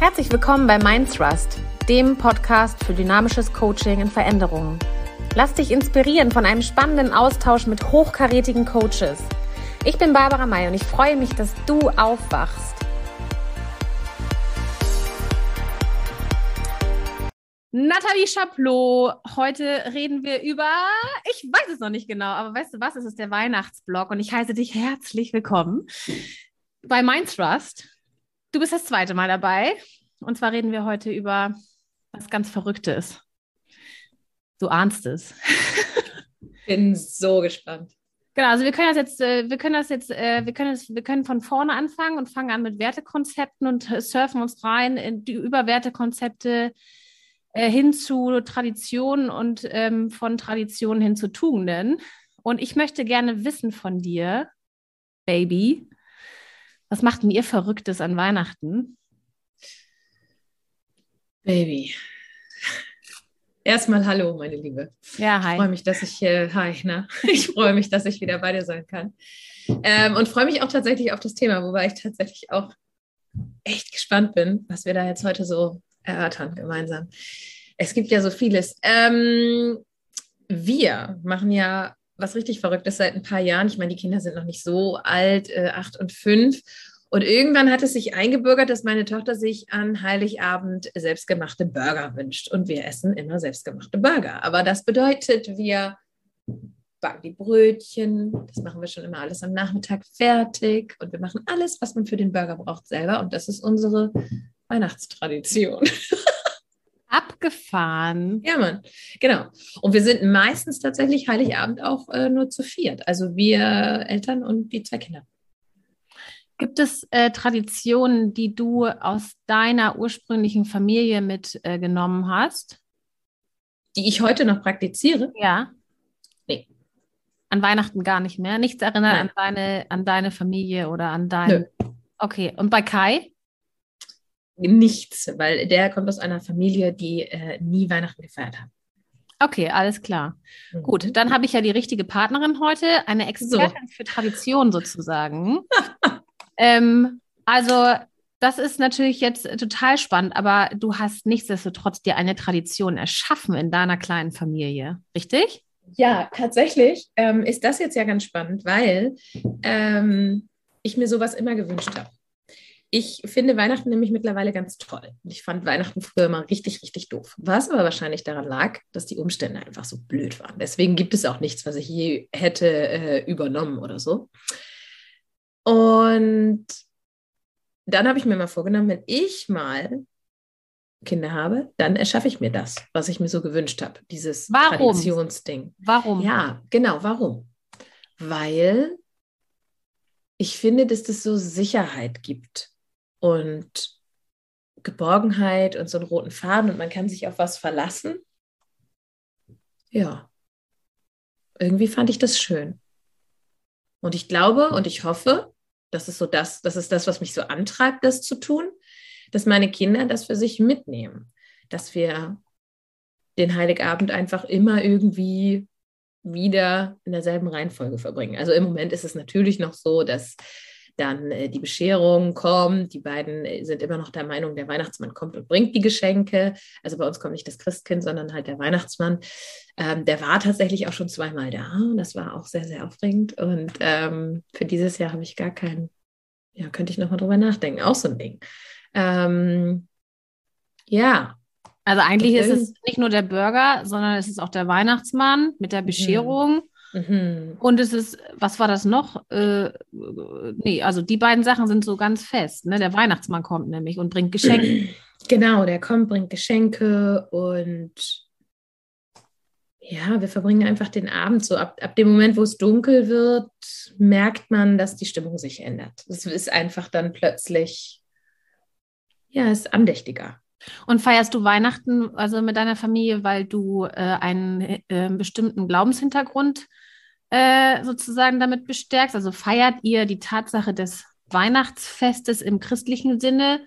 Herzlich willkommen bei Mindthrust, dem Podcast für dynamisches Coaching in Veränderungen. Lass dich inspirieren von einem spannenden Austausch mit hochkarätigen Coaches. Ich bin Barbara May und ich freue mich, dass du aufwachst. Nathalie Chaplot, heute reden wir über, ich weiß es noch nicht genau, aber weißt du was, es ist der Weihnachtsblog und ich heiße dich herzlich willkommen bei Mindthrust. Du bist das zweite Mal dabei. Und zwar reden wir heute über was ganz Verrücktes. Du ahnst es. Bin so gespannt. Genau, also wir können das jetzt, äh, wir können das jetzt, äh, wir können das, wir können von vorne anfangen und fangen an mit Wertekonzepten und äh, surfen uns rein in die über Wertekonzepte hin zu Traditionen und ähm, von Traditionen hin zu Tugenden. Und ich möchte gerne wissen von dir, Baby, was macht denn ihr Verrücktes an Weihnachten? Baby. Erstmal hallo, meine Liebe. Ja, hi. Ich freue mich, dass ich äh, hi, na, ich freue mich, dass ich wieder bei dir sein kann. Ähm, und freue mich auch tatsächlich auf das Thema, wobei ich tatsächlich auch echt gespannt bin, was wir da jetzt heute so erörtern gemeinsam. Es gibt ja so vieles. Ähm, wir machen ja was richtig Verrücktes seit ein paar Jahren. Ich meine, die Kinder sind noch nicht so alt, äh, acht und fünf. Und irgendwann hat es sich eingebürgert, dass meine Tochter sich an Heiligabend selbstgemachte Burger wünscht. Und wir essen immer selbstgemachte Burger. Aber das bedeutet, wir backen die Brötchen. Das machen wir schon immer alles am Nachmittag fertig. Und wir machen alles, was man für den Burger braucht, selber. Und das ist unsere Weihnachtstradition. Abgefahren. Ja, Mann. Genau. Und wir sind meistens tatsächlich Heiligabend auch äh, nur zu viert. Also wir Eltern und die zwei Kinder. Gibt es äh, Traditionen, die du aus deiner ursprünglichen Familie mitgenommen äh, hast? Die ich heute noch praktiziere? Ja. Nee. An Weihnachten gar nicht mehr? Nichts erinnert an deine, an deine Familie oder an dein. Nö. Okay. Und bei Kai? Nichts, weil der kommt aus einer Familie, die äh, nie Weihnachten gefeiert hat. Okay, alles klar. Mhm. Gut, dann habe ich ja die richtige Partnerin heute, eine Expertin so. für Tradition sozusagen. ähm, also, das ist natürlich jetzt total spannend, aber du hast nichtsdestotrotz dir eine Tradition erschaffen in deiner kleinen Familie, richtig? Ja, tatsächlich ähm, ist das jetzt ja ganz spannend, weil ähm, ich mir sowas immer gewünscht habe. Ich finde Weihnachten nämlich mittlerweile ganz toll. Ich fand Weihnachten früher immer richtig, richtig doof. Was aber wahrscheinlich daran lag, dass die Umstände einfach so blöd waren. Deswegen gibt es auch nichts, was ich je hätte äh, übernommen oder so. Und dann habe ich mir mal vorgenommen, wenn ich mal Kinder habe, dann erschaffe ich mir das, was ich mir so gewünscht habe. Dieses warum? Traditionsding. Warum? Ja, genau, warum? Weil ich finde, dass das so Sicherheit gibt und Geborgenheit und so einen roten Faden und man kann sich auf was verlassen. Ja, irgendwie fand ich das schön. Und ich glaube und ich hoffe, das ist so das, das ist das, was mich so antreibt, das zu tun, dass meine Kinder das für sich mitnehmen, dass wir den Heiligabend einfach immer irgendwie wieder in derselben Reihenfolge verbringen. Also im Moment ist es natürlich noch so, dass dann äh, die Bescherung kommt. Die beiden äh, sind immer noch der Meinung, der Weihnachtsmann kommt und bringt die Geschenke. Also bei uns kommt nicht das Christkind, sondern halt der Weihnachtsmann. Ähm, der war tatsächlich auch schon zweimal da. Das war auch sehr, sehr aufregend. Und ähm, für dieses Jahr habe ich gar keinen, ja, könnte ich nochmal drüber nachdenken. Auch so ein Ding. Ähm, ja. Also eigentlich ist es nicht nur der Burger, sondern es ist auch der Weihnachtsmann mit der mhm. Bescherung. Mhm. Mhm. Und es ist, was war das noch? Äh, nee, also die beiden Sachen sind so ganz fest. Ne? Der Weihnachtsmann kommt nämlich und bringt Geschenke. Genau, der kommt, bringt Geschenke und ja, wir verbringen einfach den Abend so. Ab, ab dem Moment, wo es dunkel wird, merkt man, dass die Stimmung sich ändert. Es ist einfach dann plötzlich, ja, es ist andächtiger. Und feierst du Weihnachten also mit deiner Familie, weil du äh, einen äh, bestimmten Glaubenshintergrund äh, sozusagen damit bestärkst? Also feiert ihr die Tatsache des Weihnachtsfestes im christlichen Sinne,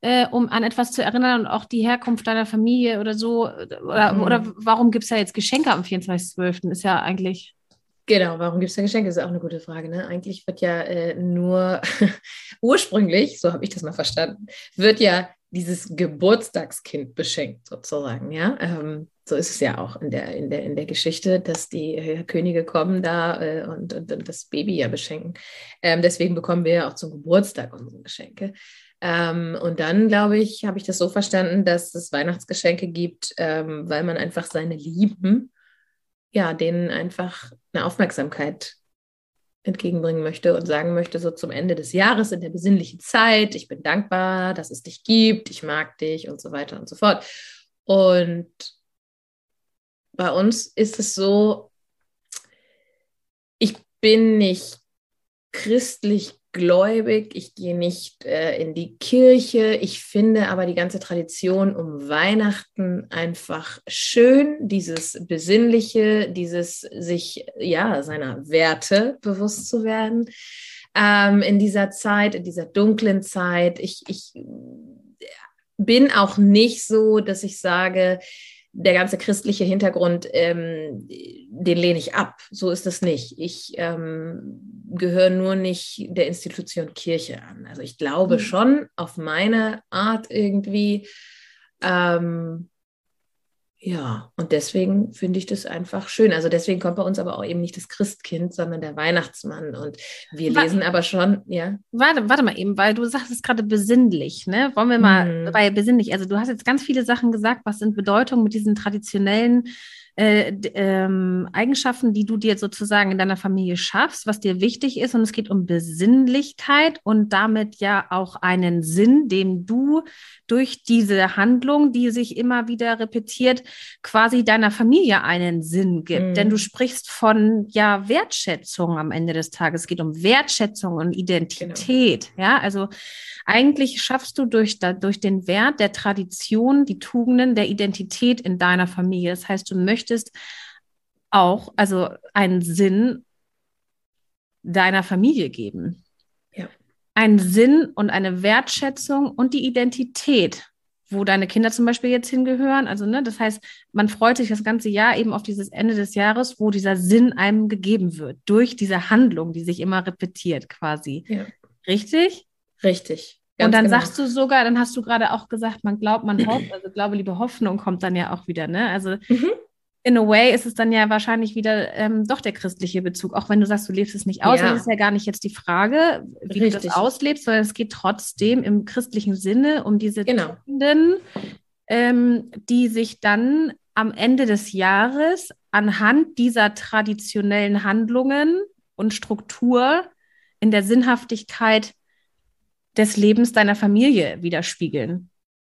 äh, um an etwas zu erinnern und auch die Herkunft deiner Familie oder so? Oder, mhm. oder warum gibt es ja jetzt Geschenke am 24.12.? Ist ja eigentlich. Genau, warum gibt es da Geschenke? Das ist auch eine gute Frage. Ne? Eigentlich wird ja äh, nur ursprünglich, so habe ich das mal verstanden, wird ja dieses Geburtstagskind beschenkt, sozusagen, ja. Ähm, so ist es ja auch in der, in der, in der Geschichte, dass die äh, Könige kommen da äh, und, und, und, das Baby ja beschenken. Ähm, deswegen bekommen wir ja auch zum Geburtstag unsere Geschenke. Ähm, und dann, glaube ich, habe ich das so verstanden, dass es Weihnachtsgeschenke gibt, ähm, weil man einfach seine Lieben, ja, denen einfach eine Aufmerksamkeit entgegenbringen möchte und sagen möchte, so zum Ende des Jahres in der besinnlichen Zeit, ich bin dankbar, dass es dich gibt, ich mag dich und so weiter und so fort. Und bei uns ist es so, ich bin nicht christlich gläubig, ich gehe nicht äh, in die Kirche. Ich finde aber die ganze Tradition um Weihnachten einfach schön, dieses Besinnliche, dieses sich ja seiner Werte bewusst zu werden ähm, in dieser Zeit, in dieser dunklen Zeit. Ich, ich bin auch nicht so, dass ich sage, der ganze christliche Hintergrund, ähm, den lehne ich ab. So ist es nicht. Ich ähm, gehöre nur nicht der Institution Kirche an. Also ich glaube mhm. schon auf meine Art irgendwie, ähm, ja, und deswegen finde ich das einfach schön. Also deswegen kommt bei uns aber auch eben nicht das Christkind, sondern der Weihnachtsmann. Und wir warte, lesen aber schon, ja. Warte, warte mal eben, weil du sagst es gerade besinnlich, ne? Wollen wir mal, mhm. bei besinnlich, also du hast jetzt ganz viele Sachen gesagt, was sind Bedeutungen mit diesen traditionellen äh, ähm, Eigenschaften, die du dir sozusagen in deiner Familie schaffst, was dir wichtig ist. Und es geht um Besinnlichkeit und damit ja auch einen Sinn, dem du durch diese Handlung, die sich immer wieder repetiert, quasi deiner Familie einen Sinn gibt. Mhm. Denn du sprichst von ja Wertschätzung am Ende des Tages. Es geht um Wertschätzung und Identität. Genau. Ja, also eigentlich schaffst du durch, durch den Wert der Tradition die Tugenden der Identität in deiner Familie. Das heißt, du möchtest auch, also einen Sinn deiner Familie geben. Ja. Einen Sinn und eine Wertschätzung und die Identität, wo deine Kinder zum Beispiel jetzt hingehören. Also, ne, das heißt, man freut sich das ganze Jahr eben auf dieses Ende des Jahres, wo dieser Sinn einem gegeben wird, durch diese Handlung, die sich immer repetiert quasi. Ja. Richtig? Richtig. und dann genau. sagst du sogar, dann hast du gerade auch gesagt, man glaubt, man hofft, also Glaube, liebe Hoffnung kommt dann ja auch wieder, ne? Also mhm. In a way ist es dann ja wahrscheinlich wieder ähm, doch der christliche Bezug, auch wenn du sagst, du lebst es nicht aus, ja. das ist ja gar nicht jetzt die Frage, wie Richtig. du das auslebst, sondern es geht trotzdem im christlichen Sinne um diese genau. Tugenden, ähm, die sich dann am Ende des Jahres anhand dieser traditionellen Handlungen und Struktur in der Sinnhaftigkeit des Lebens deiner Familie widerspiegeln.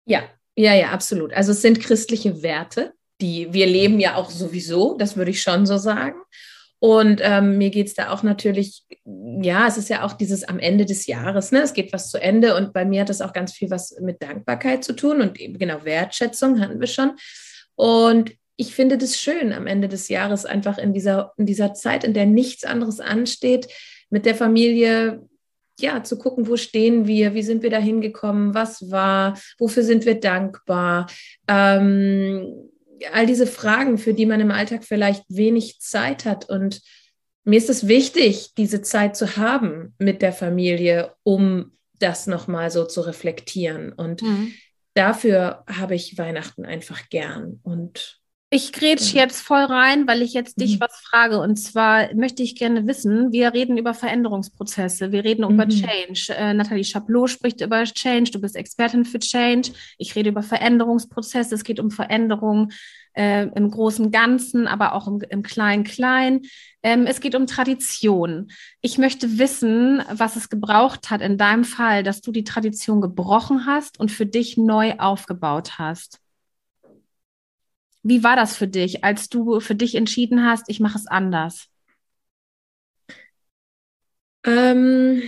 Ja, ja, ja, absolut. Also es sind christliche Werte, die wir leben ja auch sowieso, das würde ich schon so sagen. Und ähm, mir geht es da auch natürlich, ja, es ist ja auch dieses am Ende des Jahres, ne? Es geht was zu Ende und bei mir hat das auch ganz viel was mit Dankbarkeit zu tun und eben genau Wertschätzung hatten wir schon. Und ich finde das schön, am Ende des Jahres einfach in dieser, in dieser Zeit, in der nichts anderes ansteht, mit der Familie ja, zu gucken, wo stehen wir, wie sind wir da hingekommen, was war, wofür sind wir dankbar. Ähm, all diese Fragen, für die man im Alltag vielleicht wenig Zeit hat. Und mir ist es wichtig, diese Zeit zu haben mit der Familie, um das nochmal so zu reflektieren. Und mhm. dafür habe ich Weihnachten einfach gern. Und ich grätsch jetzt voll rein, weil ich jetzt dich mhm. was frage. Und zwar möchte ich gerne wissen, wir reden über Veränderungsprozesse, wir reden mhm. über Change. Äh, Nathalie Chaplot spricht über Change, du bist Expertin für Change. Ich rede über Veränderungsprozesse, es geht um Veränderungen äh, im großen Ganzen, aber auch im, im Klein-Klein. Ähm, es geht um Tradition. Ich möchte wissen, was es gebraucht hat in deinem Fall, dass du die Tradition gebrochen hast und für dich neu aufgebaut hast. Wie war das für dich, als du für dich entschieden hast, ich mache es anders? Ähm,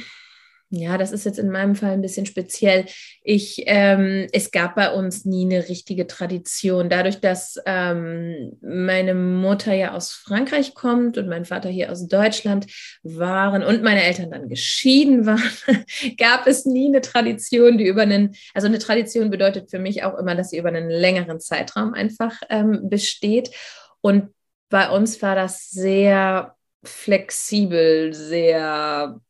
ja, das ist jetzt in meinem Fall ein bisschen speziell. Ich, ähm, es gab bei uns nie eine richtige Tradition. Dadurch, dass ähm, meine Mutter ja aus Frankreich kommt und mein Vater hier aus Deutschland waren und meine Eltern dann geschieden waren, gab es nie eine Tradition, die über einen, also eine Tradition bedeutet für mich auch immer, dass sie über einen längeren Zeitraum einfach ähm, besteht. Und bei uns war das sehr flexibel, sehr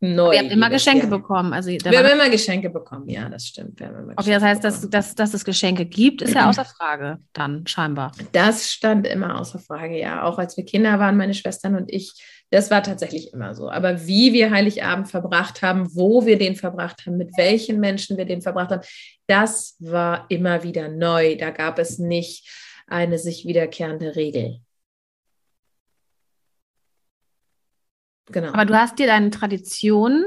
neu. Wir haben immer Geschenke ja. bekommen. Also, wir haben immer Geschenke bekommen, ja, das stimmt. okay, das heißt, dass, dass, dass es Geschenke gibt, ist ja außer Frage dann scheinbar. Das stand immer außer Frage, ja. Auch als wir Kinder waren, meine Schwestern und ich, das war tatsächlich immer so. Aber wie wir Heiligabend verbracht haben, wo wir den verbracht haben, mit welchen Menschen wir den verbracht haben, das war immer wieder neu. Da gab es nicht eine sich wiederkehrende Regel. Genau. Aber du hast dir deine Tradition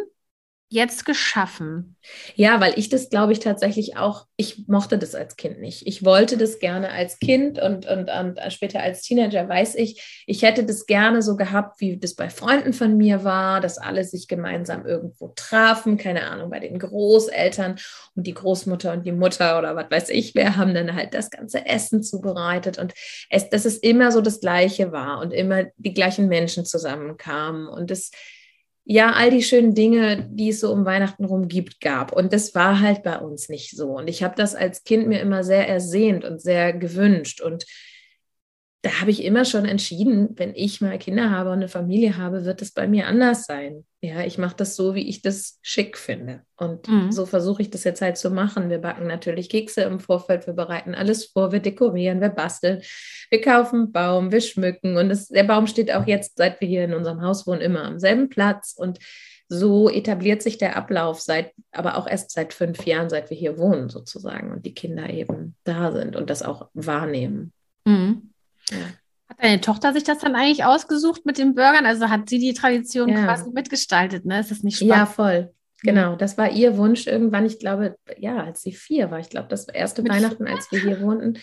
jetzt geschaffen? Ja, weil ich das, glaube ich, tatsächlich auch, ich mochte das als Kind nicht. Ich wollte das gerne als Kind und, und, und später als Teenager weiß ich, ich hätte das gerne so gehabt, wie das bei Freunden von mir war, dass alle sich gemeinsam irgendwo trafen, keine Ahnung, bei den Großeltern und die Großmutter und die Mutter oder was weiß ich, wer haben dann halt das ganze Essen zubereitet und es, dass es immer so das Gleiche war und immer die gleichen Menschen zusammenkamen und das ja, all die schönen Dinge, die es so um Weihnachten rum gibt, gab. Und das war halt bei uns nicht so. Und ich habe das als Kind mir immer sehr ersehnt und sehr gewünscht. Und da habe ich immer schon entschieden, wenn ich mal Kinder habe und eine Familie habe, wird es bei mir anders sein. Ja, ich mache das so, wie ich das schick finde. Und mhm. so versuche ich das jetzt halt zu machen. Wir backen natürlich Kekse im Vorfeld, wir bereiten alles vor, wir dekorieren, wir basteln, wir kaufen Baum, wir schmücken. Und das, der Baum steht auch jetzt, seit wir hier in unserem Haus wohnen, immer am selben Platz. Und so etabliert sich der Ablauf seit, aber auch erst seit fünf Jahren, seit wir hier wohnen, sozusagen. Und die Kinder eben da sind und das auch wahrnehmen. Mhm. Hat deine Tochter sich das dann eigentlich ausgesucht mit den Burgern? Also hat sie die Tradition ja. quasi mitgestaltet, ne? Ist das nicht spannend? Ja, voll. Genau, das war ihr Wunsch irgendwann, ich glaube, ja, als sie vier war. Ich glaube, das erste mit Weihnachten, als wir hier wohnten.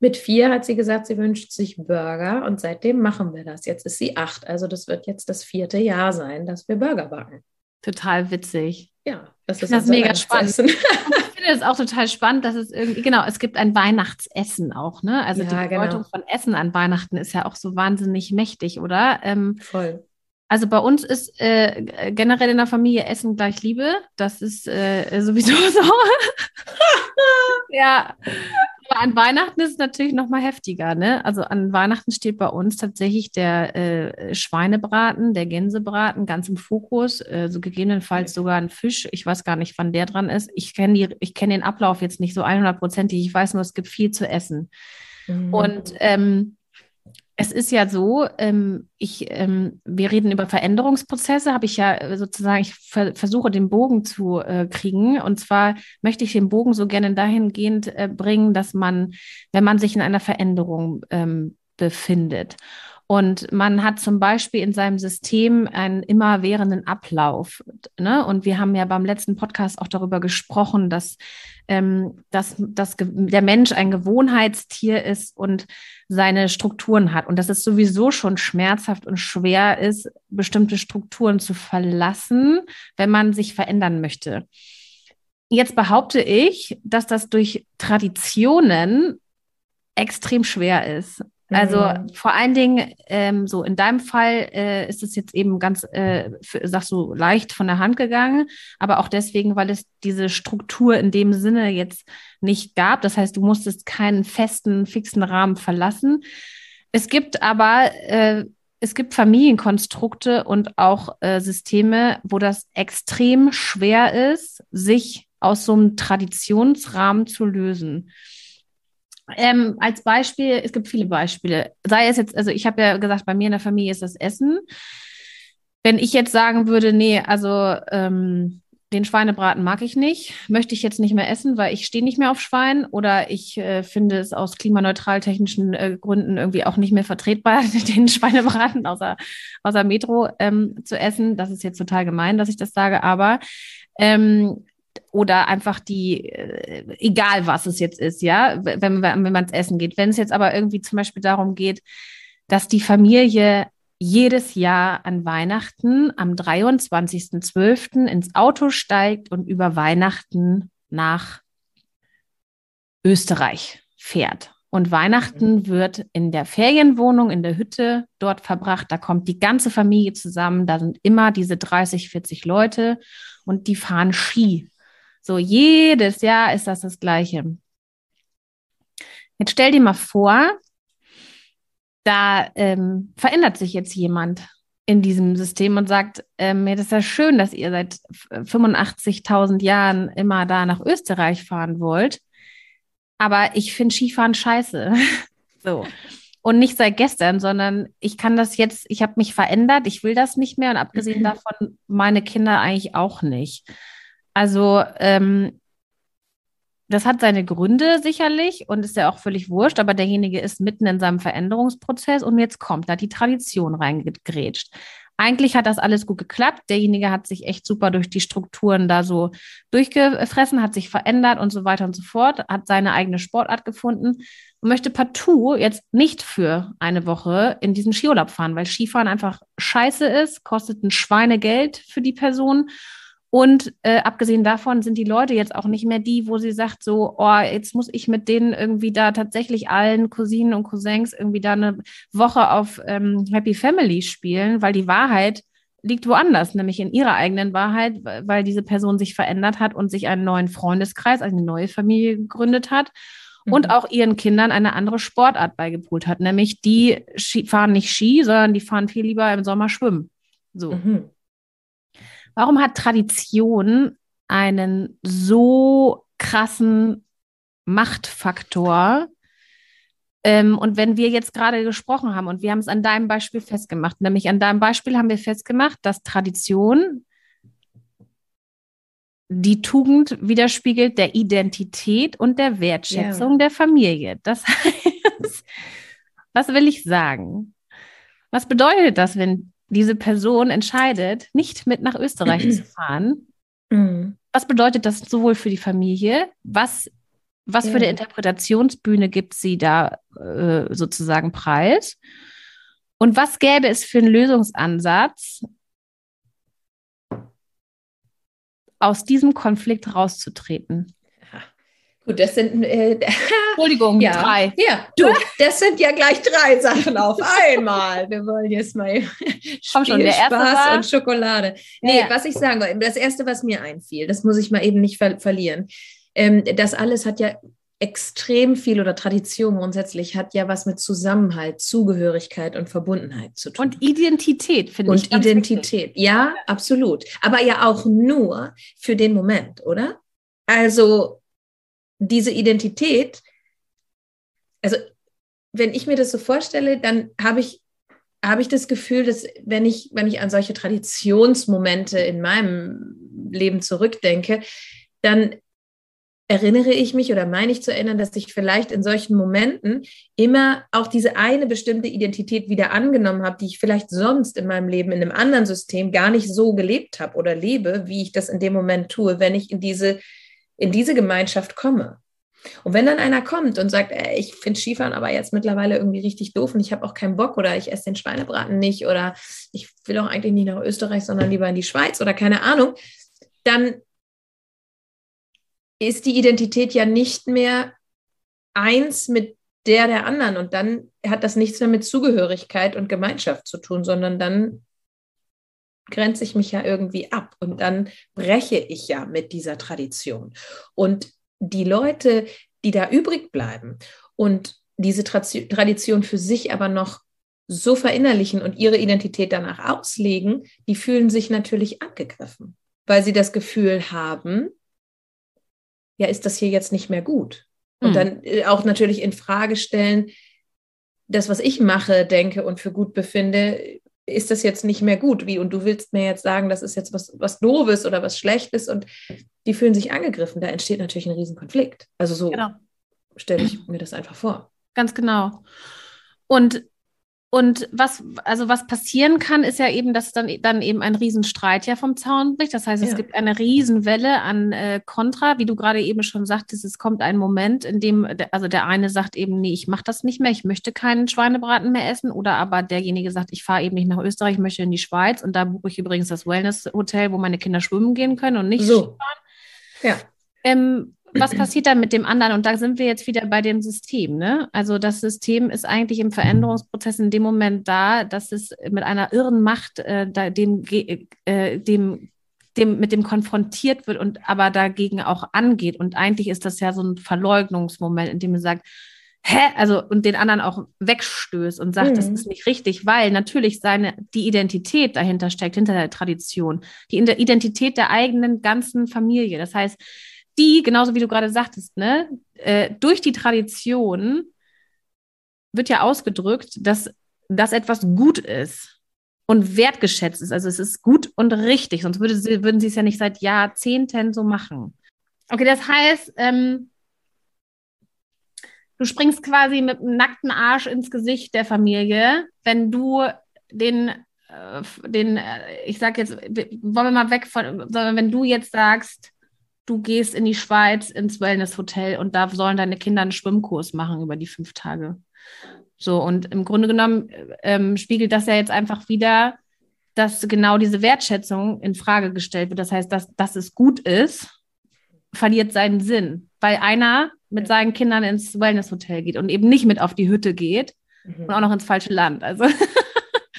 Mit vier hat sie gesagt, sie wünscht sich Burger und seitdem machen wir das. Jetzt ist sie acht, also das wird jetzt das vierte Jahr sein, dass wir Burger backen. Total witzig. Ja, das ist das mega spannend. finde es auch total spannend, dass es irgendwie, genau, es gibt ein Weihnachtsessen auch, ne? Also ja, die Bedeutung genau. von Essen an Weihnachten ist ja auch so wahnsinnig mächtig, oder? Ähm, Voll. Also bei uns ist äh, generell in der Familie Essen gleich Liebe. Das ist äh, sowieso so. ja, an Weihnachten ist es natürlich noch mal heftiger. Ne? Also an Weihnachten steht bei uns tatsächlich der äh, Schweinebraten, der Gänsebraten ganz im Fokus. Äh, so gegebenenfalls sogar ein Fisch. Ich weiß gar nicht, wann der dran ist. Ich kenne kenn den Ablauf jetzt nicht so 100%ig. Ich weiß nur, es gibt viel zu essen. Mhm. Und ähm, es ist ja so, ähm, ich, ähm, wir reden über Veränderungsprozesse, habe ich ja äh, sozusagen, ich ver versuche den Bogen zu äh, kriegen. Und zwar möchte ich den Bogen so gerne dahingehend äh, bringen, dass man, wenn man sich in einer Veränderung ähm, befindet und man hat zum Beispiel in seinem System einen immerwährenden Ablauf. Ne? Und wir haben ja beim letzten Podcast auch darüber gesprochen, dass, ähm, dass, dass der Mensch ein Gewohnheitstier ist und seine Strukturen hat. Und dass es sowieso schon schmerzhaft und schwer ist, bestimmte Strukturen zu verlassen, wenn man sich verändern möchte. Jetzt behaupte ich, dass das durch Traditionen extrem schwer ist. Also mhm. vor allen Dingen, ähm, so in deinem Fall äh, ist es jetzt eben ganz, äh, für, sagst du, leicht von der Hand gegangen, aber auch deswegen, weil es diese Struktur in dem Sinne jetzt nicht gab. Das heißt, du musstest keinen festen, fixen Rahmen verlassen. Es gibt aber, äh, es gibt Familienkonstrukte und auch äh, Systeme, wo das extrem schwer ist, sich aus so einem Traditionsrahmen zu lösen. Ähm, als Beispiel, es gibt viele Beispiele. Sei es jetzt, also ich habe ja gesagt, bei mir in der Familie ist das Essen. Wenn ich jetzt sagen würde, nee, also ähm, den Schweinebraten mag ich nicht, möchte ich jetzt nicht mehr essen, weil ich stehe nicht mehr auf Schwein oder ich äh, finde es aus klimaneutral technischen äh, Gründen irgendwie auch nicht mehr vertretbar, den Schweinebraten außer, außer Metro ähm, zu essen. Das ist jetzt total gemein, dass ich das sage, aber ähm, oder einfach die, äh, egal was es jetzt ist, ja, wenn, wenn man es essen geht. Wenn es jetzt aber irgendwie zum Beispiel darum geht, dass die Familie jedes Jahr an Weihnachten am 23.12. ins Auto steigt und über Weihnachten nach Österreich fährt. Und Weihnachten mhm. wird in der Ferienwohnung, in der Hütte dort verbracht. Da kommt die ganze Familie zusammen. Da sind immer diese 30, 40 Leute und die fahren Ski so, jedes Jahr ist das das Gleiche. Jetzt stell dir mal vor, da ähm, verändert sich jetzt jemand in diesem System und sagt, ähm, ja, das ist ja schön, dass ihr seit 85.000 Jahren immer da nach Österreich fahren wollt. Aber ich finde Skifahren scheiße. so. Und nicht seit gestern, sondern ich kann das jetzt, ich habe mich verändert, ich will das nicht mehr und abgesehen davon meine Kinder eigentlich auch nicht. Also ähm, das hat seine Gründe sicherlich und ist ja auch völlig wurscht, aber derjenige ist mitten in seinem Veränderungsprozess und jetzt kommt da die Tradition reingegrätscht. Eigentlich hat das alles gut geklappt. Derjenige hat sich echt super durch die Strukturen da so durchgefressen, hat sich verändert und so weiter und so fort, hat seine eigene Sportart gefunden und möchte partout jetzt nicht für eine Woche in diesen Skiurlaub fahren, weil Skifahren einfach scheiße ist, kostet ein Schweinegeld für die Person und äh, abgesehen davon sind die Leute jetzt auch nicht mehr die, wo sie sagt, so, oh, jetzt muss ich mit denen irgendwie da tatsächlich allen Cousinen und Cousins irgendwie da eine Woche auf ähm, Happy Family spielen, weil die Wahrheit liegt woanders, nämlich in ihrer eigenen Wahrheit, weil diese Person sich verändert hat und sich einen neuen Freundeskreis, also eine neue Familie gegründet hat mhm. und auch ihren Kindern eine andere Sportart beigepolt hat, nämlich die fahren nicht Ski, sondern die fahren viel lieber im Sommer schwimmen. So. Mhm. Warum hat Tradition einen so krassen Machtfaktor? Ähm, und wenn wir jetzt gerade gesprochen haben und wir haben es an deinem Beispiel festgemacht, nämlich an deinem Beispiel haben wir festgemacht, dass Tradition die Tugend widerspiegelt der Identität und der Wertschätzung yeah. der Familie. Das heißt, was will ich sagen? Was bedeutet das, wenn diese Person entscheidet, nicht mit nach Österreich zu fahren, mhm. was bedeutet das sowohl für die Familie, was, was ja. für eine Interpretationsbühne gibt sie da äh, sozusagen preis? Und was gäbe es für einen Lösungsansatz, aus diesem Konflikt rauszutreten? Gut, das sind. Äh, Entschuldigung, ja, drei. Ja, du, das sind ja gleich drei Sachen auf einmal. Wir wollen jetzt mal Komm schon, der Spaß war... und Schokolade. Nee, ja. was ich sagen wollte, das erste, was mir einfiel, das muss ich mal eben nicht ver verlieren. Ähm, das alles hat ja extrem viel oder Tradition grundsätzlich hat ja was mit Zusammenhalt, Zugehörigkeit und Verbundenheit zu tun. Und Identität, finde ich. Und Identität, wichtig. ja, absolut. Aber ja auch nur für den Moment, oder? Also diese Identität, also wenn ich mir das so vorstelle, dann habe ich, habe ich das Gefühl, dass wenn ich, wenn ich an solche Traditionsmomente in meinem Leben zurückdenke, dann erinnere ich mich oder meine ich zu erinnern, dass ich vielleicht in solchen Momenten immer auch diese eine bestimmte Identität wieder angenommen habe, die ich vielleicht sonst in meinem Leben in einem anderen System gar nicht so gelebt habe oder lebe, wie ich das in dem Moment tue, wenn ich in diese in diese Gemeinschaft komme. Und wenn dann einer kommt und sagt, ey, ich finde Skifahren aber jetzt mittlerweile irgendwie richtig doof und ich habe auch keinen Bock oder ich esse den Schweinebraten nicht oder ich will auch eigentlich nicht nach Österreich, sondern lieber in die Schweiz oder keine Ahnung, dann ist die Identität ja nicht mehr eins mit der der anderen und dann hat das nichts mehr mit Zugehörigkeit und Gemeinschaft zu tun, sondern dann grenze ich mich ja irgendwie ab und dann breche ich ja mit dieser Tradition. Und die Leute, die da übrig bleiben und diese Tradition für sich aber noch so verinnerlichen und ihre Identität danach auslegen, die fühlen sich natürlich angegriffen, weil sie das Gefühl haben, ja, ist das hier jetzt nicht mehr gut? Und hm. dann äh, auch natürlich in Frage stellen, das, was ich mache, denke und für gut befinde, ist das jetzt nicht mehr gut? Wie, und du willst mir jetzt sagen, das ist jetzt was, was Doofes oder was Schlechtes und die fühlen sich angegriffen. Da entsteht natürlich ein Riesenkonflikt. Also so genau. stelle ich mir das einfach vor. Ganz genau. Und und was, also was passieren kann, ist ja eben, dass dann, dann eben ein Riesenstreit ja vom Zaun bricht. Das heißt, es ja. gibt eine Riesenwelle an äh, Kontra, wie du gerade eben schon sagtest, es kommt ein Moment, in dem, also der eine sagt eben, nee, ich mache das nicht mehr, ich möchte keinen Schweinebraten mehr essen. Oder aber derjenige sagt, ich fahre eben nicht nach Österreich, ich möchte in die Schweiz und da buche ich übrigens das Wellness-Hotel, wo meine Kinder schwimmen gehen können und nicht so. Skifahren. Ja. Ähm, was passiert dann mit dem anderen? Und da sind wir jetzt wieder bei dem System. Ne? Also das System ist eigentlich im Veränderungsprozess in dem Moment da, dass es mit einer irren Macht äh, da, dem, äh, dem, dem, mit dem konfrontiert wird und aber dagegen auch angeht. Und eigentlich ist das ja so ein Verleugnungsmoment, in dem man sagt, hä, also und den anderen auch wegstößt und sagt, Mhm. das ist nicht richtig, weil natürlich seine die Identität dahinter steckt, hinter der Tradition, die in der Identität der eigenen ganzen Familie. Das heißt, die, genauso wie du gerade sagtest, ne, äh, durch die Tradition wird ja ausgedrückt, dass das etwas gut ist und wertgeschätzt ist. Also es ist gut und richtig, sonst würde sie, würden sie es ja nicht seit Jahrzehnten so machen. Okay, das heißt, ähm, du springst quasi mit einem nackten Arsch ins Gesicht der Familie, wenn du den, äh, den, äh, ich sag jetzt, wollen wir mal weg von, sondern wenn du jetzt sagst, du gehst in die Schweiz ins Wellness-Hotel und da sollen deine Kinder einen Schwimmkurs machen über die fünf Tage. So, und im Grunde genommen ähm, spiegelt das ja jetzt einfach wieder, dass genau diese Wertschätzung in Frage gestellt wird. Das heißt, dass, dass es gut ist, verliert seinen Sinn, weil einer mit seinen Kindern ins Wellness-Hotel geht und eben nicht mit auf die Hütte geht Mhm. und auch noch ins falsche Land. Also,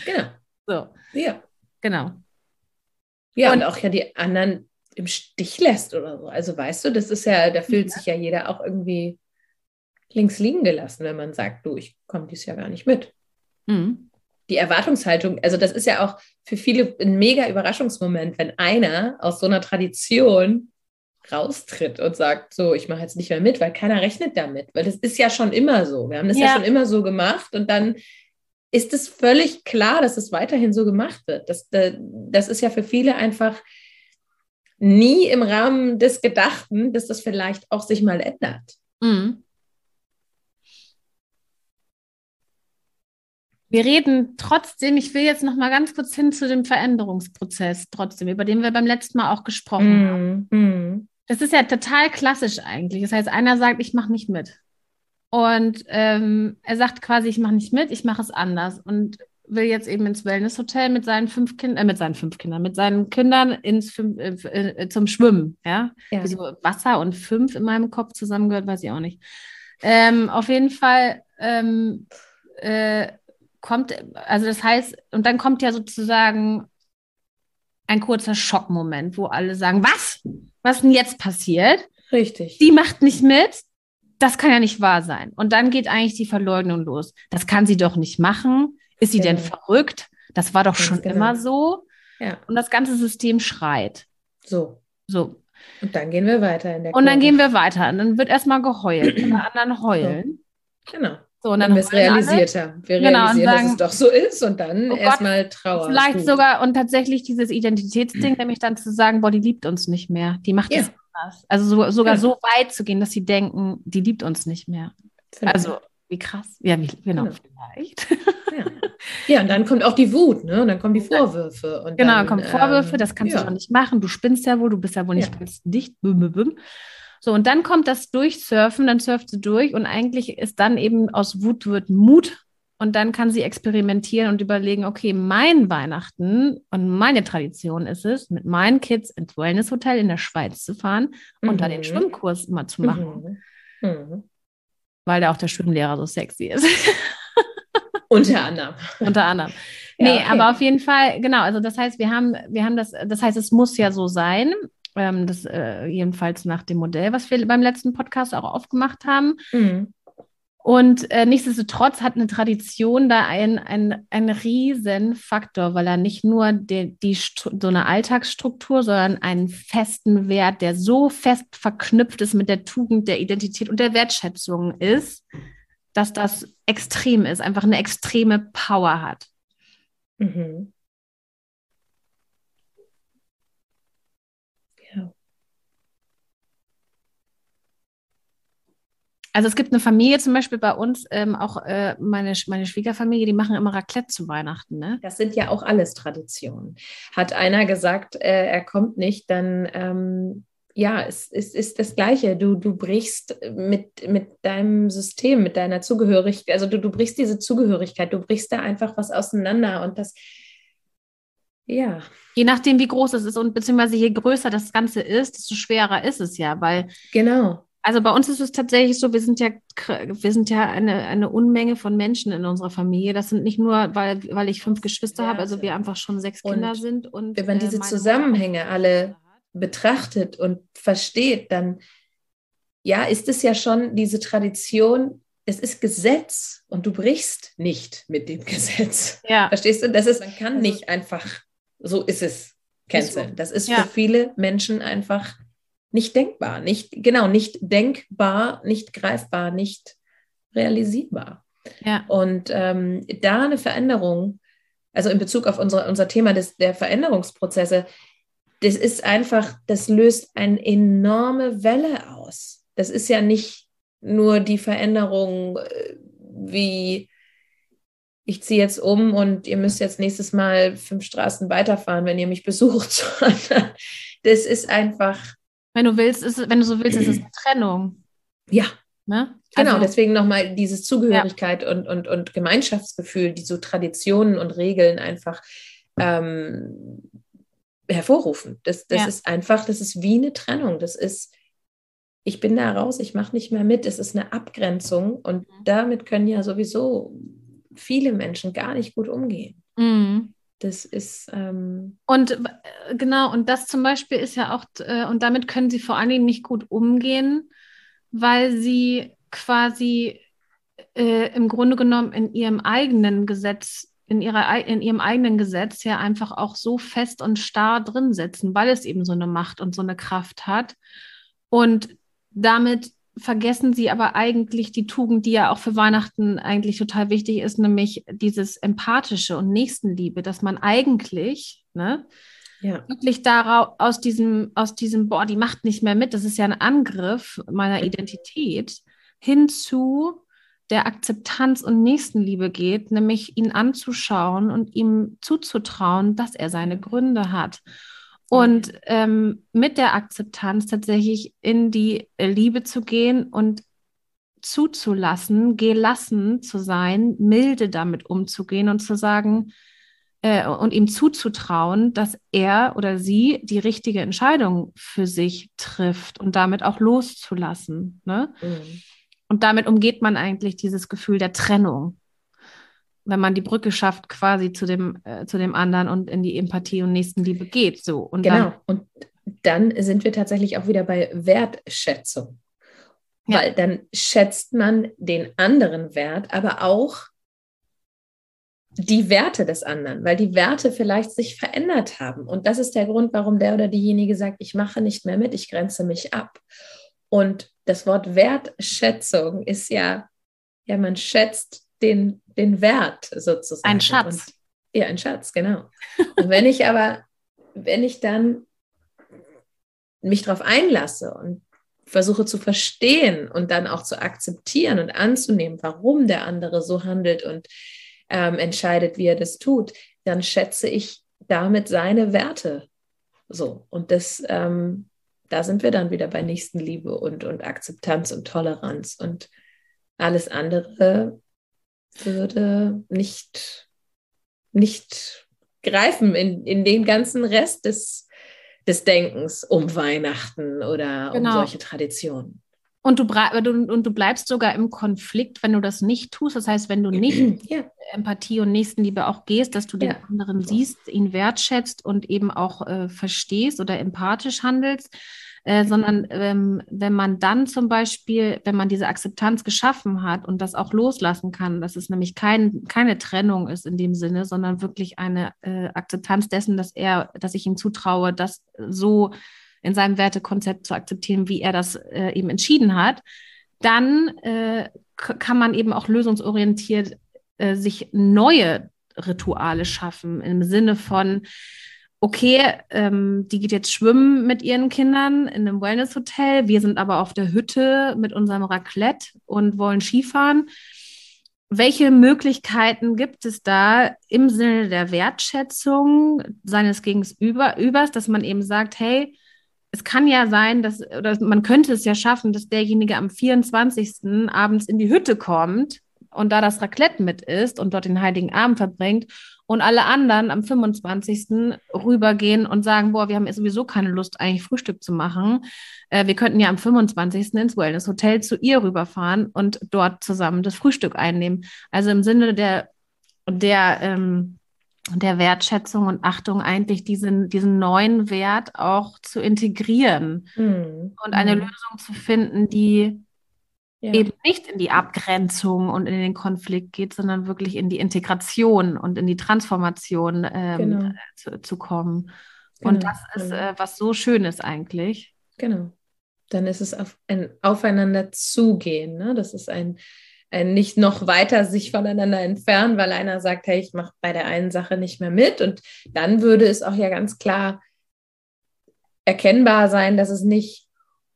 Genau. so, Ja. genau. Ja, und, Und- auch ja die anderen im Stich lässt oder so. Also weißt du, das ist ja, da fühlt Ja. sich ja jeder auch irgendwie links liegen gelassen, wenn man sagt, du, ich komme dies ja gar nicht mit. Mhm. Die Erwartungshaltung, also das ist ja auch für viele ein mega Überraschungsmoment, wenn einer aus so einer Tradition raustritt und sagt, so, ich mache jetzt nicht mehr mit, weil keiner rechnet damit, weil das ist ja schon immer so. Wir haben das ja, Ja. schon immer so gemacht und dann ist es völlig klar, dass es weiterhin so gemacht wird. Das, das ist ja für viele einfach nie im Rahmen des Gedachten, dass das vielleicht auch sich mal ändert. Mhm. Wir reden trotzdem, ich will jetzt noch mal ganz kurz hin zu dem Veränderungsprozess trotzdem, über den wir beim letzten Mal auch gesprochen haben. Mhm. Mhm. Das ist ja total klassisch eigentlich. Das heißt, einer sagt, ich mache nicht mit. Und ähm, er sagt quasi, ich mache nicht mit, ich mache es anders. Und will jetzt eben ins Wellnesshotel mit seinen fünf Kindern, äh, mit seinen fünf Kindern, mit seinen Kindern ins fünf, äh, äh, zum Schwimmen, ja. Ja. Wieso Wasser und fünf in meinem Kopf zusammengehört, weiß ich auch nicht. Ähm, auf jeden Fall ähm, äh, kommt, also das heißt, und dann kommt ja sozusagen ein kurzer Schockmoment, wo alle sagen, was? Was denn jetzt passiert? Richtig. Die macht nicht mit. Das kann ja nicht wahr sein. Und dann geht eigentlich die Verleugnung los. Das kann sie doch nicht machen. Ist sie denn Genau. verrückt? Das war doch Ganz schon genau. immer so. Ja, Und das ganze System schreit. so. So. Und dann gehen wir weiter in der Und dann Kurve. gehen wir weiter. Und dann wird erstmal geheult. Alle anderen heulen. Genau. So, und Und dann dann wir es alle. realisiert haben. Wir Genau, und realisieren, dass sagen, es doch so ist und dann oh erstmal Trauer. Vielleicht Gut. sogar und tatsächlich dieses Identitätsding, nämlich dann zu sagen, boah, die liebt uns nicht mehr. Die macht Ja. es anders. Also so, sogar Ja. so weit zu gehen, dass sie denken, die liebt uns nicht mehr. Finde Also, wie krass. Ja, wie, genau, Genau. vielleicht. Ja. ja, und dann kommt auch die Wut, ne? Und dann kommen die Vorwürfe. Und Genau, dann, kommen Vorwürfe, ähm, das kannst ja. du doch nicht machen, du spinnst ja wohl, du bist ja wohl nicht Ja. ganz dicht. Büm, büm, büm. So, und dann kommt das Durchsurfen, dann surft sie durch und eigentlich ist dann eben aus Wut wird Mut und dann kann sie experimentieren und überlegen, okay, mein Weihnachten und meine Tradition ist es, mit meinen Kids ins Wellness-Hotel in der Schweiz zu fahren und da den Mhm. Schwimmkurs immer zu machen, Mhm. Mhm. Weil da auch der Schwimmlehrer so sexy ist. Unter anderem. Unter anderem. Ja, nee, okay. aber auf jeden Fall, genau, also das heißt, wir haben, wir haben das, das heißt, es muss ja so sein. Ähm, das äh, jedenfalls nach dem Modell, was wir beim letzten Podcast auch aufgemacht haben. Mhm. Und äh, nichtsdestotrotz hat eine Tradition da ein, ein, riesen Faktor, weil er nicht nur die, die so eine Alltagsstruktur, sondern einen festen Wert, der so fest verknüpft ist mit der Tugend, der Identität und der Wertschätzung ist, dass das extrem ist, einfach eine extreme Power hat. Mhm. Ja. Also es gibt eine Familie zum Beispiel bei uns, ähm, auch äh, meine, meine Schwiegerfamilie, die machen immer Raclette zu Weihnachten, ne? Das sind ja auch alles Traditionen. Hat einer gesagt, äh, er kommt nicht, dann ähm, ja, es, es ist das Gleiche. Du, du brichst mit, mit deinem System, mit deiner Zugehörigkeit, also du, du brichst diese Zugehörigkeit, du brichst da einfach was auseinander und das, ja, Je nachdem, wie groß es ist und beziehungsweise je größer das Ganze ist, desto schwerer ist es ja, weil genau. Also bei uns ist es tatsächlich so, wir sind ja, wir sind ja eine, eine Unmenge von Menschen in unserer Familie. Das sind nicht nur, weil, weil ich fünf Geschwister habe, also wir einfach schon sechs Und Kinder sind. Und wenn man diese äh, meine Zusammenhänge alle betrachtet und versteht, dann ja, ist es ja schon diese Tradition, es ist Gesetz und du brichst nicht mit dem Gesetz. Ja. Verstehst du? Das ist, man kann also, nicht einfach, so ist es, canceln. Das ist ja. für viele Menschen einfach nicht denkbar, nicht, genau, nicht denkbar, nicht greifbar, nicht realisierbar. Ja. Und ähm, da eine Veränderung, also in Bezug auf unsere, unser Thema des, der Veränderungsprozesse, das ist einfach, das löst eine enorme Welle aus. Das ist ja nicht nur die Veränderung, äh, wie ich ziehe jetzt um und ihr müsst jetzt nächstes Mal fünf Straßen weiterfahren, wenn ihr mich besucht, sondern das ist einfach. Wenn du willst, ist, wenn du so willst, ist es eine Trennung. Ja. Ne? Genau, also, deswegen nochmal dieses Zugehörigkeit ja. und, und, und Gemeinschaftsgefühl, die so Traditionen und Regeln einfach ähm, hervorrufen. Das, das ja. ist einfach, das ist wie eine Trennung. Das ist, ich bin da raus, ich mache nicht mehr mit. Es ist eine Abgrenzung und mhm. damit können ja sowieso viele Menschen gar nicht gut umgehen. Mhm. Das ist. Ähm und äh, genau, und das zum Beispiel ist ja auch, äh, und damit können sie vor allen Dingen nicht gut umgehen, weil sie quasi äh, im Grunde genommen in ihrem eigenen Gesetz in, ihrer, in ihrem eigenen Gesetz ja einfach auch so fest und starr drin sitzen, weil es eben so eine Macht und so eine Kraft hat. Und damit vergessen sie aber eigentlich die Tugend, die ja auch für Weihnachten eigentlich total wichtig ist, nämlich dieses Empathische und Nächstenliebe, dass man eigentlich ne, ja. wirklich daraus aus diesem, aus diesem, boah, die macht nicht mehr mit, das ist ja ein Angriff meiner Identität, hinzu der Akzeptanz und Nächstenliebe geht, nämlich ihn anzuschauen und ihm zuzutrauen, dass er seine Gründe hat. Und ähm, mit der Akzeptanz tatsächlich in die Liebe zu gehen und zuzulassen, gelassen zu sein, milde damit umzugehen und zu sagen äh, und ihm zuzutrauen, dass er oder sie die richtige Entscheidung für sich trifft und damit auch loszulassen. Ne? Mhm. Und damit umgeht man eigentlich dieses Gefühl der Trennung, wenn man die Brücke schafft quasi zu dem, äh, zu dem anderen und in die Empathie und Nächstenliebe geht. So. Und genau. Dann, und dann sind wir tatsächlich auch wieder bei Wertschätzung. Ja. Weil dann schätzt man den anderen Wert, aber auch die Werte des anderen, weil die Werte vielleicht sich verändert haben. Und das ist der Grund, warum der oder diejenige sagt, ich mache nicht mehr mit, ich grenze mich ab. Und das Wort Wertschätzung ist ja, ja, man schätzt den, den Wert sozusagen. Ein Schatz. Und, ja, ein Schatz, genau. Und wenn ich aber, wenn ich dann mich darauf einlasse und versuche zu verstehen und dann auch zu akzeptieren und anzunehmen, warum der andere so handelt und ähm, entscheidet, wie er das tut, dann schätze ich damit seine Werte. So. Und das, ähm, da sind wir dann wieder bei Nächstenliebe und, und Akzeptanz und Toleranz und alles andere würde nicht, nicht greifen in, in den ganzen Rest des, des Denkens um Weihnachten oder genau. um solche Traditionen. Und du, und du bleibst sogar im Konflikt, wenn du das nicht tust. Das heißt, wenn du nicht ja. Empathie und Nächstenliebe auch gehst, dass du den ja. anderen siehst, ihn wertschätzt und eben auch äh, verstehst oder empathisch handelst, äh, sondern ähm, wenn man dann zum Beispiel, wenn man diese Akzeptanz geschaffen hat und das auch loslassen kann, dass es nämlich kein, keine Trennung ist in dem Sinne, sondern wirklich eine äh, Akzeptanz dessen, dass er, dass ich ihm zutraue, das so in seinem Wertekonzept zu akzeptieren, wie er das äh, eben entschieden hat, dann äh, kann man eben auch lösungsorientiert äh, sich neue Rituale schaffen im Sinne von, okay, ähm, die geht jetzt schwimmen mit ihren Kindern in einem Wellness-Hotel. Wir sind aber auf der Hütte mit unserem Raclette und wollen Skifahren. Welche Möglichkeiten gibt es da im Sinne der Wertschätzung seines Gegenübers, dass man eben sagt, hey, es kann ja sein, dass, oder man könnte es ja schaffen, dass derjenige am 24. abends in die Hütte kommt und da das Raclette mit isst und dort den Heiligen Abend verbringt und alle anderen am 25. rübergehen und sagen, boah, wir haben jetzt sowieso keine Lust, eigentlich Frühstück zu machen. Äh, wir könnten ja am 25. ins Wellness Hotel zu ihr rüberfahren und dort zusammen das Frühstück einnehmen. Also im Sinne der, der, ähm, der Wertschätzung und Achtung eigentlich diesen, diesen neuen Wert auch zu integrieren mhm. und eine mhm. Lösung zu finden, die ja. eben nicht in die Abgrenzung und in den Konflikt geht, sondern wirklich in die Integration und in die Transformation ähm, genau. zu, zu, kommen. Genau. Und das ist genau. äh, was so Schönes eigentlich. Genau. Dann ist es auf ein Aufeinander zugehen. Ne? Das ist ein, ein nicht noch weiter sich voneinander entfernen, weil einer sagt, hey, ich mache bei der einen Sache nicht mehr mit. Und dann würde es auch ja ganz klar erkennbar sein, dass es nicht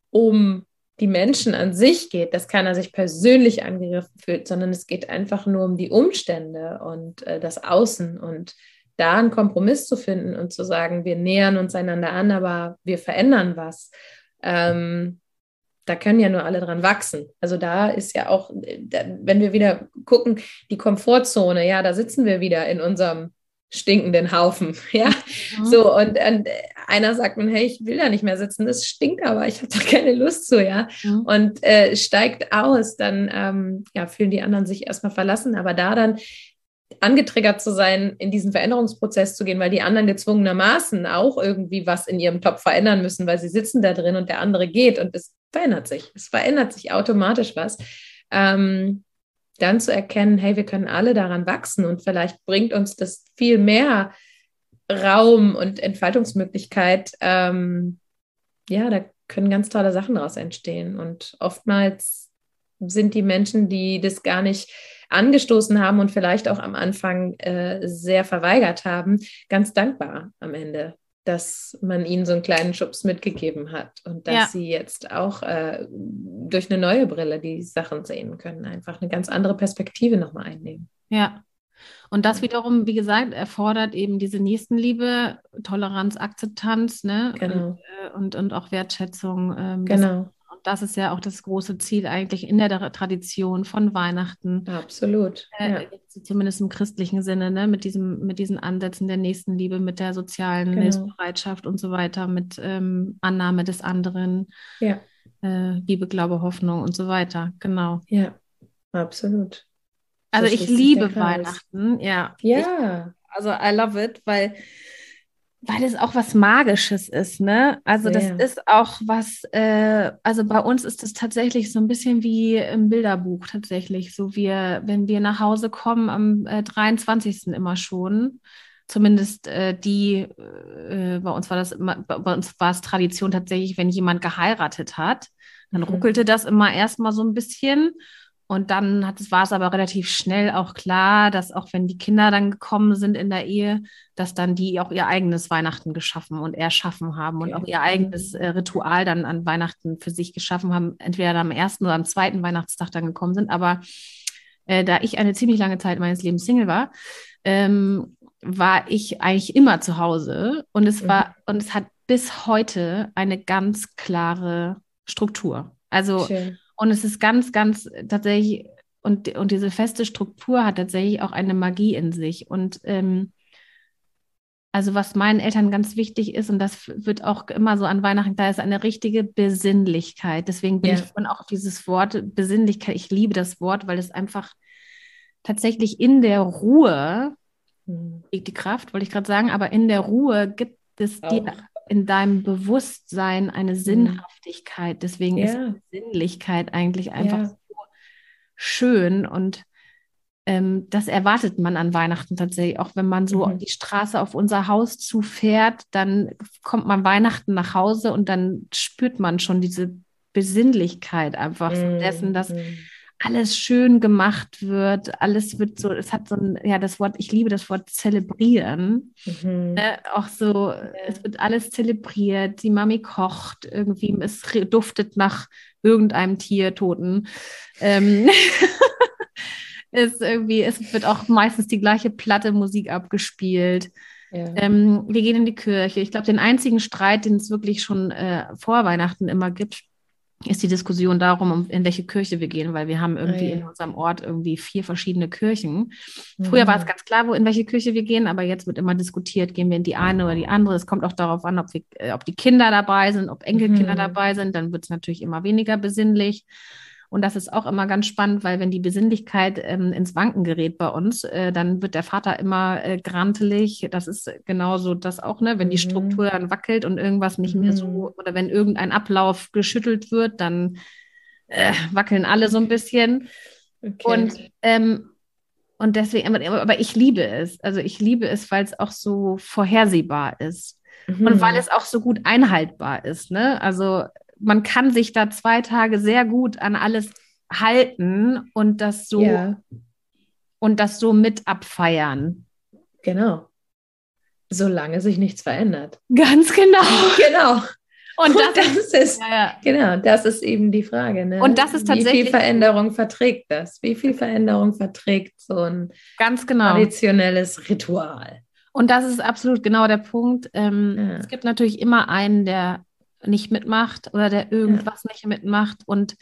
um die Menschen an sich geht, dass keiner sich persönlich angegriffen fühlt, sondern es geht einfach nur um die Umstände und äh, das Außen und da einen Kompromiss zu finden und zu sagen, wir nähern uns einander an, aber wir verändern was. Ähm, da können ja nur alle dran wachsen. Also da ist ja auch, wenn wir wieder gucken, die Komfortzone, ja, da sitzen wir wieder in unserem stinkenden Haufen. Ja, mhm. so und, und, einer sagt mir, hey, ich will da nicht mehr sitzen, das stinkt aber, ich habe da keine Lust zu, ja, mhm. und äh, steigt aus, dann ähm, ja, fühlen die anderen sich erstmal verlassen, aber da dann angetriggert zu sein, in diesen Veränderungsprozess zu gehen, weil die anderen gezwungenermaßen auch irgendwie was in ihrem Topf verändern müssen, weil sie sitzen da drin und der andere geht und es verändert sich, es verändert sich automatisch was. Ähm, dann zu erkennen, hey, wir können alle daran wachsen und vielleicht bringt uns das viel mehr Raum und Entfaltungsmöglichkeit. Ähm, ja, da können ganz tolle Sachen daraus entstehen. Und oftmals sind die Menschen, die das gar nicht angestoßen haben und vielleicht auch am Anfang äh, sehr verweigert haben, ganz dankbar am Ende dass man ihnen so einen kleinen Schubs mitgegeben hat und dass ja. sie jetzt auch äh, durch eine neue Brille die Sachen sehen können, einfach eine ganz andere Perspektive nochmal einnehmen. Ja. Und das wiederum, wie gesagt, erfordert eben diese Nächstenliebe, Toleranz, Akzeptanz, ne? Genau. Und, äh, und, und auch Wertschätzung. Ähm, genau das ist ja auch das große Ziel eigentlich in der Tradition von Weihnachten. Absolut. Äh, ja. Zumindest im christlichen Sinne, ne? mit, diesem, mit diesen Ansätzen der Nächstenliebe, mit der sozialen genau. Hilfsbereitschaft und so weiter, mit ähm, Annahme des anderen, ja. äh, Liebe, Glaube, Hoffnung und so weiter. Genau. Ja, absolut. Also so ich liebe Weihnachten, ja. Ja. Ich, also I love it, weil weil es auch was Magisches ist, ne? Also das ist auch was, äh, also bei uns ist das tatsächlich so ein bisschen wie im Bilderbuch tatsächlich. So wir, wenn wir nach Hause kommen am äh, 23. immer schon, zumindest äh, die, äh, bei uns war das immer, bei uns war es Tradition tatsächlich, wenn jemand geheiratet hat, dann mhm. ruckelte das immer erstmal so ein bisschen und dann hat, war es aber relativ schnell auch klar, dass auch wenn die Kinder dann gekommen sind in der Ehe, dass dann die auch ihr eigenes Weihnachten geschaffen und erschaffen haben okay. und auch ihr eigenes äh, Ritual dann an Weihnachten für sich geschaffen haben, entweder am ersten oder am zweiten Weihnachtstag dann gekommen sind. Aber äh, da ich eine ziemlich lange Zeit meines Lebens Single war, ähm, war ich eigentlich immer zu Hause und es war, mhm. und es hat bis heute eine ganz klare Struktur. Also Schön und es ist ganz, ganz tatsächlich, und, und diese feste Struktur hat tatsächlich auch eine Magie in sich. Und ähm, also was meinen Eltern ganz wichtig ist, und das wird auch immer so an Weihnachten, da ist eine richtige Besinnlichkeit. Deswegen bin ja. ich von auch auf dieses Wort Besinnlichkeit, ich liebe das Wort, weil es einfach tatsächlich in der Ruhe hm. liegt die Kraft, wollte ich gerade sagen, aber in der Ruhe gibt es auch. dir in deinem Bewusstsein eine mhm. Sinnhaftigkeit. Deswegen ja. ist Sinnlichkeit eigentlich einfach ja. so schön und ähm, das erwartet man an Weihnachten tatsächlich. Auch wenn man so mhm. die Straße auf unser Haus zufährt, dann kommt man Weihnachten nach Hause und dann spürt man schon diese Besinnlichkeit einfach mhm. dessen, dass mhm alles schön gemacht wird, alles wird so, es hat so ein, ja, das Wort, ich liebe das Wort zelebrieren. Mhm. Ne? Auch so, es wird alles zelebriert, die Mami kocht, irgendwie, es duftet nach irgendeinem Tier, Toten. Ähm, es, irgendwie, es wird auch meistens die gleiche Platte Musik abgespielt. Ja. Ähm, wir gehen in die Kirche. Ich glaube, den einzigen Streit, den es wirklich schon äh, vor Weihnachten immer gibt, ist die Diskussion darum, in welche Kirche wir gehen, weil wir haben irgendwie oh, ja. in unserem Ort irgendwie vier verschiedene Kirchen. Früher mhm. war es ganz klar, wo in welche Kirche wir gehen, aber jetzt wird immer diskutiert, gehen wir in die eine oder die andere. Es kommt auch darauf an, ob, wir, äh, ob die Kinder dabei sind, ob Enkelkinder mhm. dabei sind, dann wird es natürlich immer weniger besinnlich. Und das ist auch immer ganz spannend, weil wenn die Besinnlichkeit ähm, ins Wanken gerät bei uns, äh, dann wird der Vater immer äh, grantelig. Das ist genauso das auch, ne? Wenn die mhm. Struktur dann wackelt und irgendwas nicht mehr so, mhm. oder wenn irgendein Ablauf geschüttelt wird, dann äh, wackeln alle so ein bisschen. Okay. Und, ähm, und deswegen, aber ich liebe es. Also ich liebe es, weil es auch so vorhersehbar ist. Mhm. Und weil es auch so gut einhaltbar ist. Ne? Also man kann sich da zwei Tage sehr gut an alles halten und das so ja. und das so mit abfeiern. Genau. Solange sich nichts verändert. Ganz genau. Genau. Und das, und das ist, ja, ja. genau, das ist eben die Frage. Ne? Und das ist tatsächlich. Wie viel Veränderung verträgt das? Wie viel Veränderung verträgt so ein ganz genau. traditionelles Ritual? Und das ist absolut genau der Punkt. Ähm, ja. Es gibt natürlich immer einen, der nicht mitmacht oder der irgendwas nicht mitmacht. Und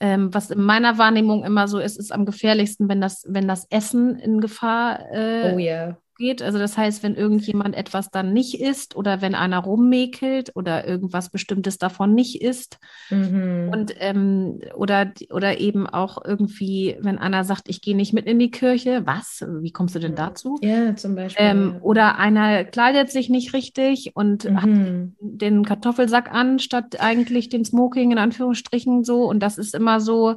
ähm, was in meiner Wahrnehmung immer so ist, ist am gefährlichsten, wenn das, wenn das Essen in Gefahr äh, oh, yeah geht. Also das heißt, wenn irgendjemand etwas dann nicht isst oder wenn einer rummäkelt oder irgendwas Bestimmtes davon nicht isst mhm. und ähm, oder, oder eben auch irgendwie, wenn einer sagt, ich gehe nicht mit in die Kirche, was? Wie kommst du denn dazu? Ja, zum Beispiel. Ähm. Oder einer kleidet sich nicht richtig und mhm. hat den Kartoffelsack an, statt eigentlich den Smoking in Anführungsstrichen so. Und das ist immer so,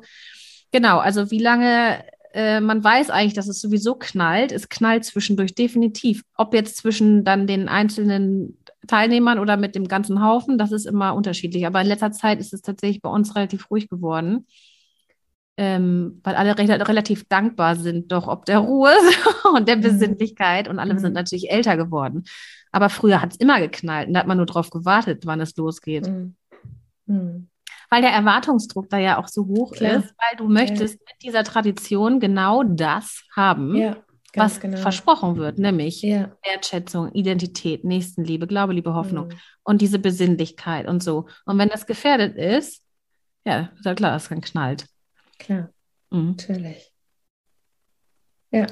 Genau, also wie lange äh, man weiß eigentlich, dass es sowieso knallt. Es knallt zwischendurch definitiv. Ob jetzt zwischen dann den einzelnen Teilnehmern oder mit dem ganzen Haufen, das ist immer unterschiedlich. Aber in letzter Zeit ist es tatsächlich bei uns relativ ruhig geworden. Ähm, weil alle re relativ dankbar sind, doch ob der Ruhe und der mhm. Besinnlichkeit und alle mhm. sind natürlich älter geworden. Aber früher hat es immer geknallt und da hat man nur drauf gewartet, wann es losgeht. Mhm. mhm weil der Erwartungsdruck da ja auch so hoch Klar. ist, weil du möchtest ja. mit dieser Tradition genau das haben, ja, was genau. versprochen wird, nämlich ja. Wertschätzung, Identität, Nächstenliebe, Glaube, Liebe, Hoffnung mhm. und diese Besinnlichkeit und so. Und wenn das gefährdet ist, ja, ist ja klar, es kann knallt. Klar, mhm. natürlich. Ja,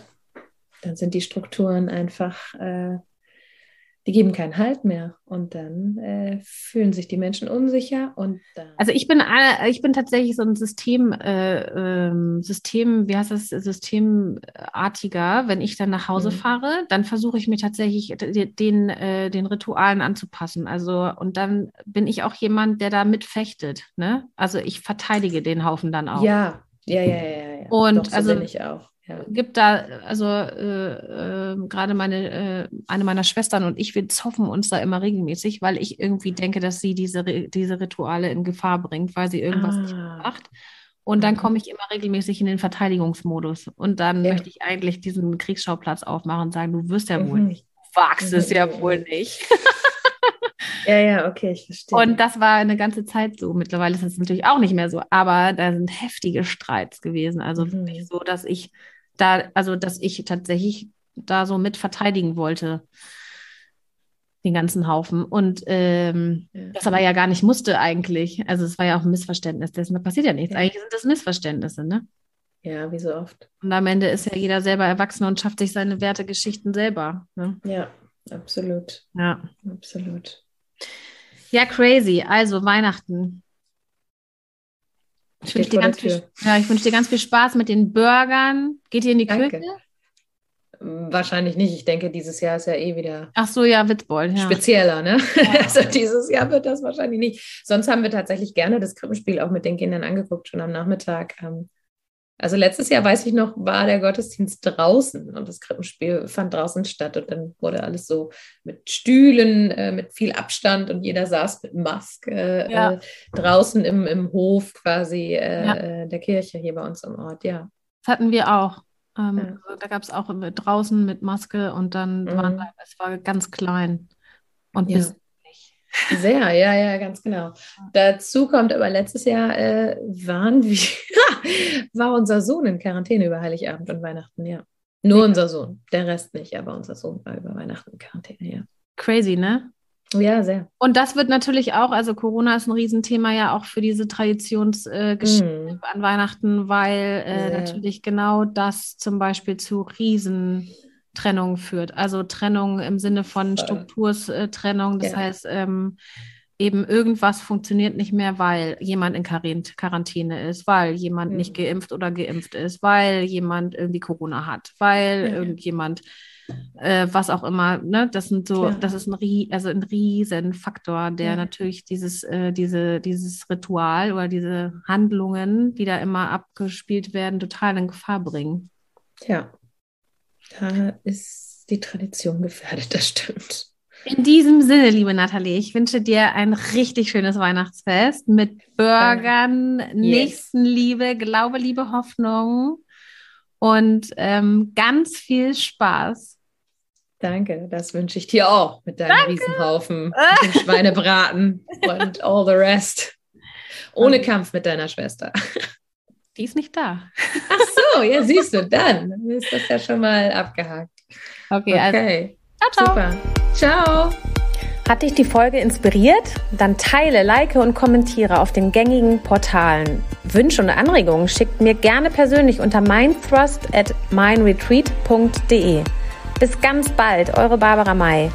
dann sind die Strukturen einfach äh, die geben keinen Halt mehr und dann äh, fühlen sich die Menschen unsicher und also ich bin ich bin tatsächlich so ein System äh, äh, System wie heißt das Systemartiger wenn ich dann nach Hause mhm. fahre dann versuche ich mir tatsächlich den äh, den Ritualen anzupassen also und dann bin ich auch jemand der da mitfechtet ne also ich verteidige den Haufen dann auch ja ja ja ja, ja. und Doch, so also bin ich auch. Gibt da, also äh, äh, gerade meine, äh, eine meiner Schwestern und ich, wir zoffen uns da immer regelmäßig, weil ich irgendwie denke, dass sie diese, diese Rituale in Gefahr bringt, weil sie irgendwas ah. nicht macht. Und dann komme ich immer regelmäßig in den Verteidigungsmodus. Und dann ja. möchte ich eigentlich diesen Kriegsschauplatz aufmachen und sagen, du wirst ja mhm. wohl nicht. Du wagst mhm. es ja wohl nicht. Ja, ja, okay, ich verstehe. Und das war eine ganze Zeit so. Mittlerweile ist es natürlich auch nicht mehr so, aber da sind heftige Streits gewesen. Also mhm. so, dass ich da, also dass ich tatsächlich da so mit verteidigen wollte, den ganzen Haufen. Und ähm, ja. das aber ja gar nicht musste eigentlich. Also es war ja auch ein Missverständnis dessen. Da passiert ja nichts. Ja. Eigentlich sind das Missverständnisse, ne? Ja, wie so oft. Und am Ende ist ja jeder selber erwachsen und schafft sich seine Wertegeschichten selber. Ne? Ja, absolut. Ja. Absolut. Ja, crazy. Also Weihnachten. Ich wünsche dir, ganz viel, ja, wünsch dir ganz viel Spaß mit den Burgern. Geht ihr in die Danke. Küche? Wahrscheinlich nicht. Ich denke, dieses Jahr ist ja eh wieder. Ach so, ja, Witzbold. Ja. Spezieller, ne? Ja. Also dieses Jahr wird das wahrscheinlich nicht. Sonst haben wir tatsächlich gerne das Krippenspiel auch mit den Kindern angeguckt, schon am Nachmittag. Ähm, also letztes Jahr, weiß ich noch, war der Gottesdienst draußen und das Krippenspiel fand draußen statt und dann wurde alles so mit Stühlen, äh, mit viel Abstand und jeder saß mit Maske äh, ja. äh, draußen im, im Hof quasi äh, ja. Äh, der Kirche hier bei uns im Ort, ja. Das hatten wir auch. Ähm, ja. also da gab es auch draußen mit Maske und dann mhm. waren, es war ganz klein und bis sehr, ja, ja, ganz genau. Dazu kommt aber letztes Jahr äh, waren wir, war unser Sohn in Quarantäne über Heiligabend und Weihnachten, ja. Nur ja. unser Sohn, der Rest nicht, aber unser Sohn war über Weihnachten in Quarantäne, ja. Crazy, ne? Ja, sehr. Und das wird natürlich auch, also Corona ist ein Riesenthema ja auch für diese Traditionsgeschichte mm. an Weihnachten, weil äh, natürlich genau das zum Beispiel zu Riesen Trennung führt. Also Trennung im Sinne von Strukturtrennung. Das ja. heißt, ähm, eben irgendwas funktioniert nicht mehr, weil jemand in Quarantäne ist, weil jemand mhm. nicht geimpft oder geimpft ist, weil jemand irgendwie Corona hat, weil ja. irgendjemand äh, was auch immer. Ne? Das sind so, Klar. das ist ein, also ein riesen Faktor, der ja. natürlich dieses, äh, diese, dieses Ritual oder diese Handlungen, die da immer abgespielt werden, total in Gefahr bringen. Ja, da ist die Tradition gefährdet, das stimmt. In diesem Sinne, liebe Nathalie, ich wünsche dir ein richtig schönes Weihnachtsfest mit Burgern, yes. Nächstenliebe, Glaube, Liebe, Hoffnung und ähm, ganz viel Spaß. Danke, das wünsche ich dir auch mit deinem Danke. Riesenhaufen, mit dem Schweinebraten und all the rest. Ohne Kampf mit deiner Schwester. Die ist nicht da. Ach so, ja, siehst du, dann ist das ja schon mal abgehakt. Okay, also okay. Also, ciao, ciao. Super. Ciao. Hat dich die Folge inspiriert? Dann teile, like und kommentiere auf den gängigen Portalen. Wünsche und Anregungen schickt mir gerne persönlich unter mindthrust at mindretreat.de. Bis ganz bald, eure Barbara May.